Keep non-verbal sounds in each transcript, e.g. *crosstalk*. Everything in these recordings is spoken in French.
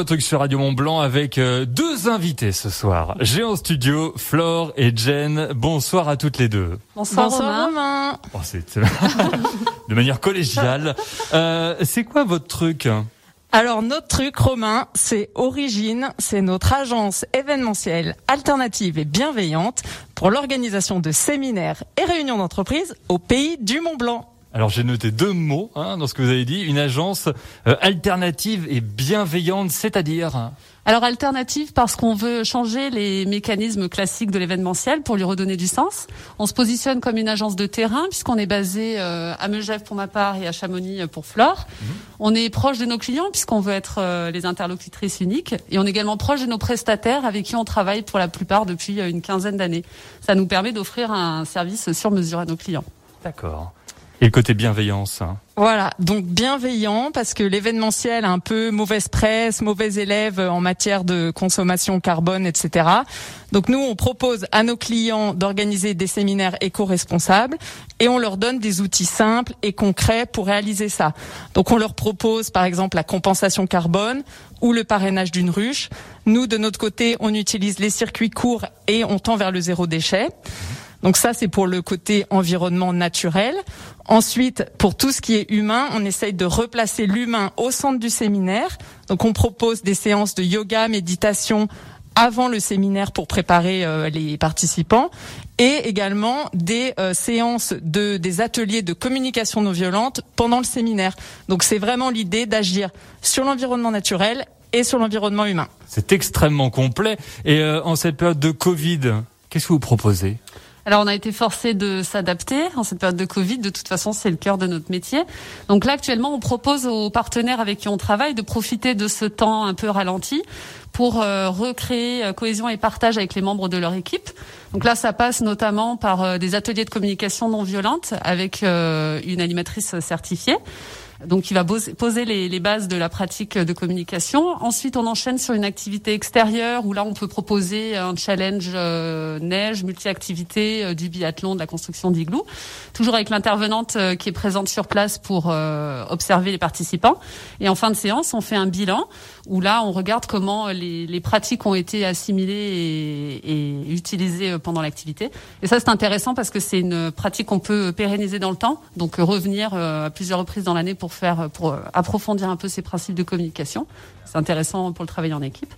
Un truc sur Radio Mont Blanc avec euh, deux invités ce soir. J'ai en studio Flore et Jen. Bonsoir à toutes les deux. Bonsoir, Romain. Oh, c'est *laughs* de manière collégiale. Euh, c'est quoi votre truc alors notre truc Romain, c'est Origine, c'est notre agence événementielle alternative et bienveillante pour l'organisation de séminaires et réunions d'entreprise au pays du Mont Blanc. Alors j'ai noté deux mots hein, dans ce que vous avez dit, une agence euh, alternative et bienveillante, c'est-à-dire alors alternative parce qu'on veut changer les mécanismes classiques de l'événementiel pour lui redonner du sens. On se positionne comme une agence de terrain puisqu'on est basé euh, à Megève pour ma part et à Chamonix pour Flore. Mhm. On est proche de nos clients puisqu'on veut être euh, les interlocutrices uniques et on est également proche de nos prestataires avec qui on travaille pour la plupart depuis une quinzaine d'années. Ça nous permet d'offrir un service sur mesure à nos clients. D'accord. Et le côté bienveillance. Hein. Voilà, donc bienveillant parce que l'événementiel a un peu mauvaise presse, mauvais élève en matière de consommation carbone, etc. Donc nous, on propose à nos clients d'organiser des séminaires éco-responsables et on leur donne des outils simples et concrets pour réaliser ça. Donc on leur propose par exemple la compensation carbone ou le parrainage d'une ruche. Nous, de notre côté, on utilise les circuits courts et on tend vers le zéro déchet. Donc ça, c'est pour le côté environnement naturel. Ensuite, pour tout ce qui est humain, on essaye de replacer l'humain au centre du séminaire. Donc on propose des séances de yoga, méditation avant le séminaire pour préparer euh, les participants et également des euh, séances de des ateliers de communication non violente pendant le séminaire. Donc c'est vraiment l'idée d'agir sur l'environnement naturel et sur l'environnement humain. C'est extrêmement complet et euh, en cette période de Covid, qu'est-ce que vous proposez? Alors on a été forcé de s'adapter en cette période de Covid. De toute façon, c'est le cœur de notre métier. Donc là, actuellement, on propose aux partenaires avec qui on travaille de profiter de ce temps un peu ralenti pour euh, recréer euh, cohésion et partage avec les membres de leur équipe. Donc là, ça passe notamment par euh, des ateliers de communication non violente avec une animatrice certifiée donc il va poser les, bases de la pratique de communication. Ensuite, on enchaîne sur une activité extérieure où là, on peut proposer un challenge euh, neige, multi-activité, euh, du biathlon, de la construction d'igloo, toujours avec l'intervenante euh, qui est présente sur place pour observer les participants. Et en fin de séance, on fait un bilan où là, on regarde comment les, pratiques ont été assimilées et, et utilisées pendant l'activité. Et ça, c'est intéressant parce que c'est une pratique qu'on peut pérenniser dans le temps, donc revenir à plusieurs reprises dans l'année pour pour faire, pour approfondir un peu ces principes de communication. C'est intéressant pour le travail en équipe.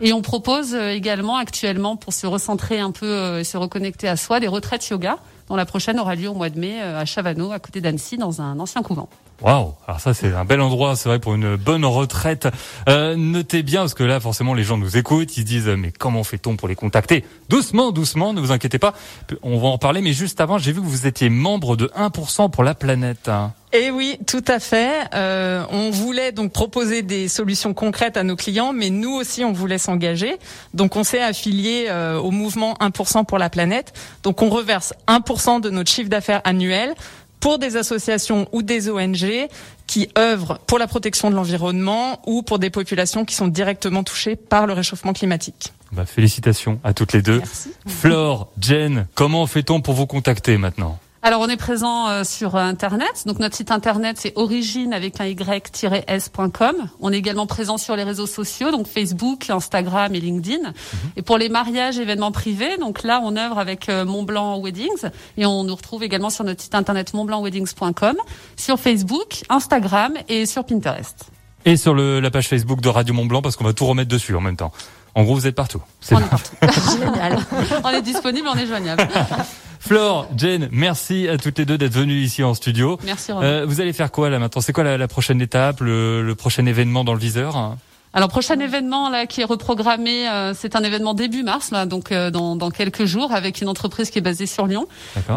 Et on propose euh, également actuellement, pour se recentrer un peu euh, et se reconnecter à soi, des retraites yoga, dont la prochaine aura lieu au mois de mai euh, à Chavano, à côté d'Annecy, dans un ancien couvent. Waouh Alors ça c'est un bel endroit, c'est vrai pour une bonne retraite. Euh, notez bien parce que là forcément les gens nous écoutent, ils se disent mais comment fait-on pour les contacter? Doucement, doucement, ne vous inquiétez pas, on va en parler. Mais juste avant, j'ai vu que vous étiez membre de 1% pour la planète. Et eh oui, tout à fait. Euh, on voulait donc proposer des solutions concrètes à nos clients, mais nous aussi on voulait s'engager. Donc on s'est affilié euh, au mouvement 1% pour la planète. Donc on reverse 1% de notre chiffre d'affaires annuel pour des associations ou des ONG qui œuvrent pour la protection de l'environnement ou pour des populations qui sont directement touchées par le réchauffement climatique. Bah, félicitations à toutes les deux. Merci. Flore, Jen, comment fait-on pour vous contacter maintenant? Alors on est présent euh, sur internet. Donc notre site internet c'est origine avec un y-s.com. On est également présent sur les réseaux sociaux, donc Facebook, Instagram et LinkedIn. Mhm. Et pour les mariages, événements privés, donc là on œuvre avec euh, Montblanc Weddings et on nous retrouve également sur notre site internet montblancweddings.com, sur Facebook, Instagram et sur Pinterest. Et sur le, la page Facebook de Radio Montblanc parce qu'on va tout remettre dessus en même temps. En gros, vous êtes partout. on est *laughs* partout. Génial. on est disponible, on est joignable. *laughs* Flore, Jane, merci à toutes les deux d'être venues ici en studio. Merci. Euh, vous allez faire quoi là maintenant? C'est quoi la, prochaine étape, le, le prochain événement dans le viseur? Alors prochain événement là qui est reprogrammé, euh, c'est un événement début mars là, donc euh, dans, dans, quelques jours avec une entreprise qui est basée sur Lyon,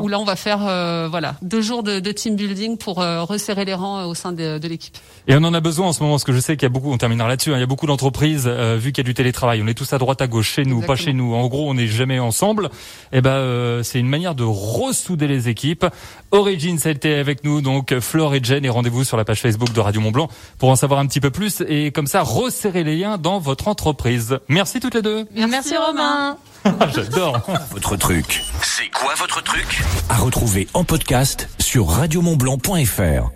où là on va faire euh, voilà deux jours de, de team building pour resserrer les rangs au sein de, de l'équipe. Et on en a besoin en ce moment, parce que je sais qu'il y a beaucoup, on terminera là-dessus, hein, il y a beaucoup d'entreprises vu qu'il y a du télétravail, on est tous à droite à gauche chez nous, pas chez nous. En gros, on n'est jamais ensemble. Et eh ben c'est une manière de ressouder les équipes. Origin, été avec nous donc Flore et Jen et rendez-vous sur la page Facebook de Radio Mont Blanc pour en savoir un petit peu plus et comme ça serrer les liens dans votre entreprise. Merci toutes les deux. Merci, Romain. J'adore. *laughs* Votre truc. C'est quoi votre truc? À retrouver en podcast sur radiomontblanc.fr.